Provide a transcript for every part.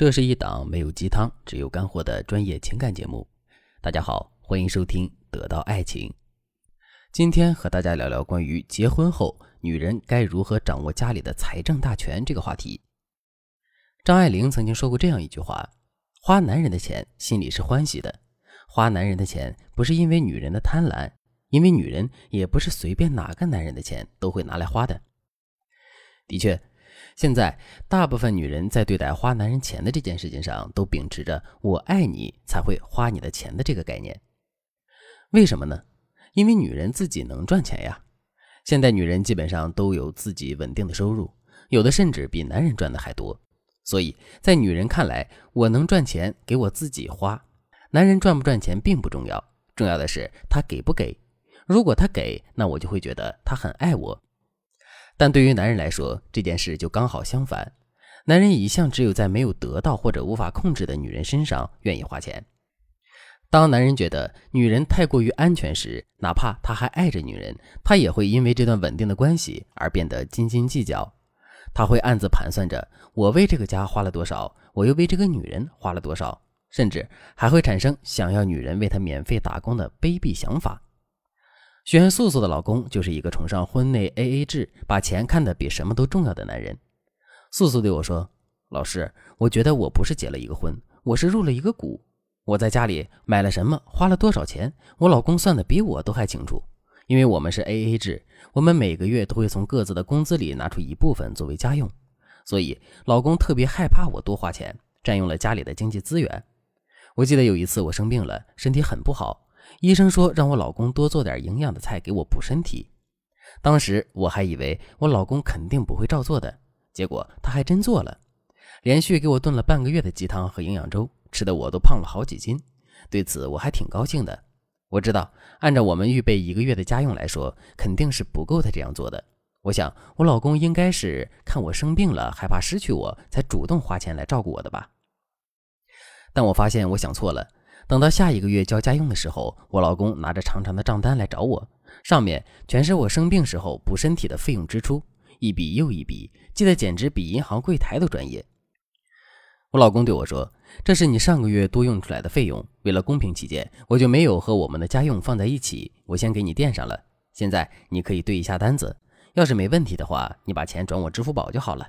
这是一档没有鸡汤，只有干货的专业情感节目。大家好，欢迎收听《得到爱情》。今天和大家聊聊关于结婚后女人该如何掌握家里的财政大权这个话题。张爱玲曾经说过这样一句话：“花男人的钱，心里是欢喜的；花男人的钱，不是因为女人的贪婪，因为女人也不是随便哪个男人的钱都会拿来花的。”的确。现在，大部分女人在对待花男人钱的这件事情上，都秉持着“我爱你才会花你的钱”的这个概念。为什么呢？因为女人自己能赚钱呀。现在女人基本上都有自己稳定的收入，有的甚至比男人赚的还多。所以在女人看来，我能赚钱给我自己花，男人赚不赚钱并不重要，重要的是他给不给。如果他给，那我就会觉得他很爱我。但对于男人来说，这件事就刚好相反。男人一向只有在没有得到或者无法控制的女人身上愿意花钱。当男人觉得女人太过于安全时，哪怕他还爱着女人，他也会因为这段稳定的关系而变得斤斤计较。他会暗自盘算着：我为这个家花了多少，我又为这个女人花了多少，甚至还会产生想要女人为他免费打工的卑鄙想法。选素素的老公就是一个崇尚婚内 AA 制，把钱看得比什么都重要的男人。素素对我说：“老师，我觉得我不是结了一个婚，我是入了一个股。我在家里买了什么，花了多少钱，我老公算的比我都还清楚。因为我们是 AA 制，我们每个月都会从各自的工资里拿出一部分作为家用，所以老公特别害怕我多花钱，占用了家里的经济资源。我记得有一次我生病了，身体很不好。”医生说让我老公多做点营养的菜给我补身体。当时我还以为我老公肯定不会照做的，结果他还真做了，连续给我炖了半个月的鸡汤和营养粥，吃的我都胖了好几斤。对此我还挺高兴的。我知道按照我们预备一个月的家用来说，肯定是不够他这样做的。我想我老公应该是看我生病了，害怕失去我，才主动花钱来照顾我的吧。但我发现我想错了。等到下一个月交家用的时候，我老公拿着长长的账单来找我，上面全是我生病时候补身体的费用支出，一笔又一笔，记得简直比银行柜台都专业。我老公对我说：“这是你上个月多用出来的费用，为了公平起见，我就没有和我们的家用放在一起，我先给你垫上了。现在你可以对一下单子，要是没问题的话，你把钱转我支付宝就好了。”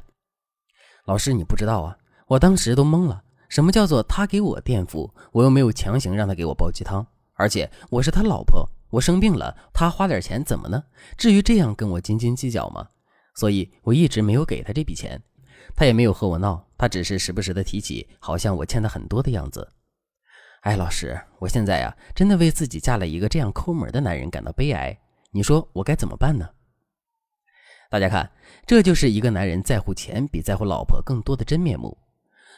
老师，你不知道啊，我当时都懵了。什么叫做他给我垫付？我又没有强行让他给我煲鸡汤，而且我是他老婆，我生病了，他花点钱怎么呢？至于这样跟我斤斤计较吗？所以我一直没有给他这笔钱，他也没有和我闹，他只是时不时的提起，好像我欠他很多的样子。哎，老师，我现在呀，真的为自己嫁了一个这样抠门的男人感到悲哀。你说我该怎么办呢？大家看，这就是一个男人在乎钱比在乎老婆更多的真面目。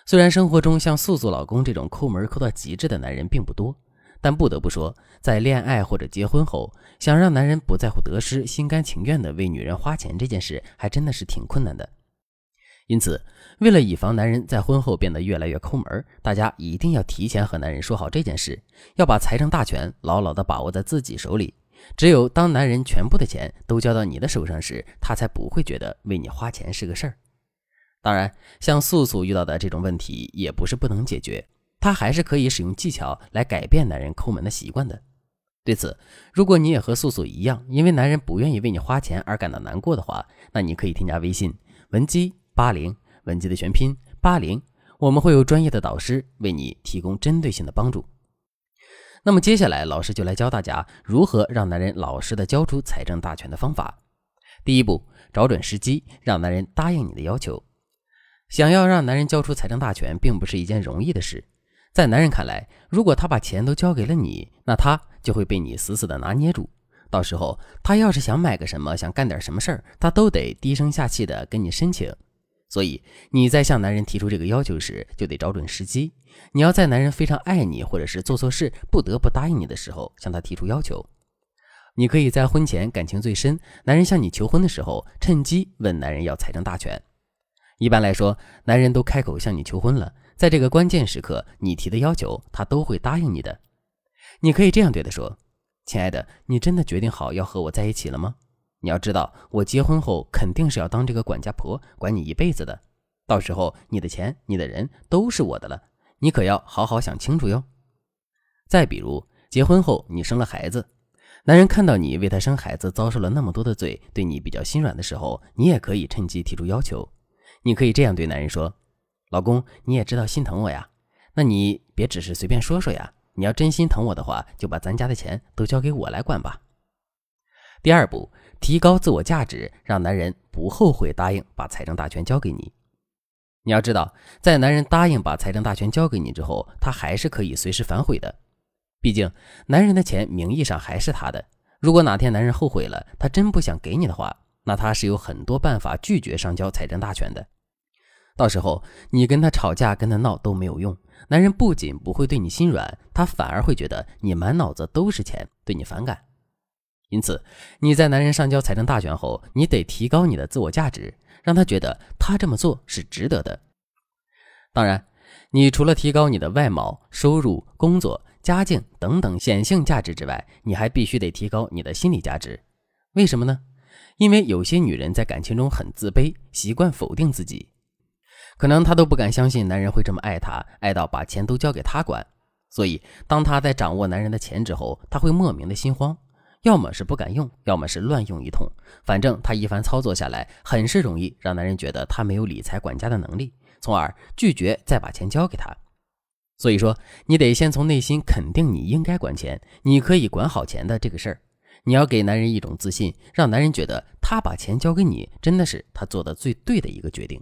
虽然生活中像素素老公这种抠门抠到极致的男人并不多，但不得不说，在恋爱或者结婚后，想让男人不在乎得失、心甘情愿地为女人花钱这件事，还真的是挺困难的。因此，为了以防男人在婚后变得越来越抠门，大家一定要提前和男人说好这件事，要把财政大权牢牢地把握在自己手里。只有当男人全部的钱都交到你的手上时，他才不会觉得为你花钱是个事儿。当然，像素素遇到的这种问题也不是不能解决，她还是可以使用技巧来改变男人抠门的习惯的。对此，如果你也和素素一样，因为男人不愿意为你花钱而感到难过的话，那你可以添加微信文姬八零，文姬的全拼八零，我们会有专业的导师为你提供针对性的帮助。那么接下来，老师就来教大家如何让男人老实的交出财政大权的方法。第一步，找准时机，让男人答应你的要求。想要让男人交出财政大权，并不是一件容易的事。在男人看来，如果他把钱都交给了你，那他就会被你死死的拿捏住。到时候他要是想买个什么，想干点什么事儿，他都得低声下气的跟你申请。所以你在向男人提出这个要求时，就得找准时机。你要在男人非常爱你，或者是做错事不得不答应你的时候，向他提出要求。你可以在婚前感情最深，男人向你求婚的时候，趁机问男人要财政大权。一般来说，男人都开口向你求婚了，在这个关键时刻，你提的要求，他都会答应你的。你可以这样对他说：“亲爱的，你真的决定好要和我在一起了吗？你要知道，我结婚后肯定是要当这个管家婆，管你一辈子的。到时候你的钱、你的人都是我的了，你可要好好想清楚哟。再比如，结婚后你生了孩子，男人看到你为他生孩子遭受了那么多的罪，对你比较心软的时候，你也可以趁机提出要求。你可以这样对男人说：“老公，你也知道心疼我呀，那你别只是随便说说呀。你要真心疼我的话，就把咱家的钱都交给我来管吧。”第二步，提高自我价值，让男人不后悔答应把财政大权交给你。你要知道，在男人答应把财政大权交给你之后，他还是可以随时反悔的。毕竟，男人的钱名义上还是他的。如果哪天男人后悔了，他真不想给你的话，那他是有很多办法拒绝上交财政大权的。到时候你跟他吵架、跟他闹都没有用。男人不仅不会对你心软，他反而会觉得你满脑子都是钱，对你反感。因此，你在男人上交财政大权后，你得提高你的自我价值，让他觉得他这么做是值得的。当然，你除了提高你的外貌、收入、工作、家境等等显性价值之外，你还必须得提高你的心理价值。为什么呢？因为有些女人在感情中很自卑，习惯否定自己。可能她都不敢相信男人会这么爱她，爱到把钱都交给她管。所以，当她在掌握男人的钱之后，她会莫名的心慌，要么是不敢用，要么是乱用一通。反正她一番操作下来，很是容易让男人觉得她没有理财管家的能力，从而拒绝再把钱交给她。所以说，你得先从内心肯定你应该管钱，你可以管好钱的这个事儿。你要给男人一种自信，让男人觉得他把钱交给你，真的是他做的最对的一个决定。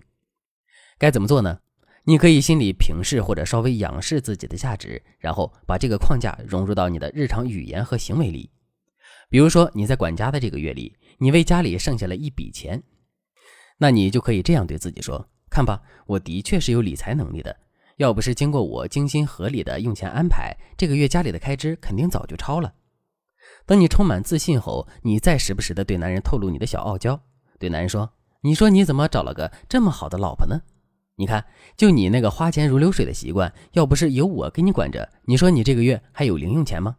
该怎么做呢？你可以心里平视或者稍微仰视自己的价值，然后把这个框架融入到你的日常语言和行为里。比如说你在管家的这个月里，你为家里剩下了一笔钱，那你就可以这样对自己说：“看吧，我的确是有理财能力的。要不是经过我精心合理的用钱安排，这个月家里的开支肯定早就超了。”等你充满自信后，你再时不时的对男人透露你的小傲娇，对男人说：“你说你怎么找了个这么好的老婆呢？”你看，就你那个花钱如流水的习惯，要不是有我给你管着，你说你这个月还有零用钱吗？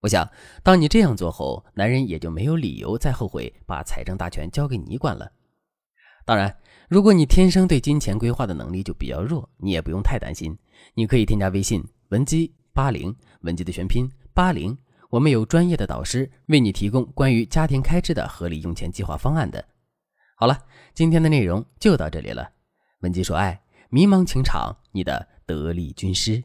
我想，当你这样做后，男人也就没有理由再后悔把财政大权交给你管了。当然，如果你天生对金钱规划的能力就比较弱，你也不用太担心。你可以添加微信文姬八零，文姬的全拼八零，我们有专业的导师为你提供关于家庭开支的合理用钱计划方案的。好了，今天的内容就到这里了。文姬说：“爱，迷茫情场，你的得力军师。”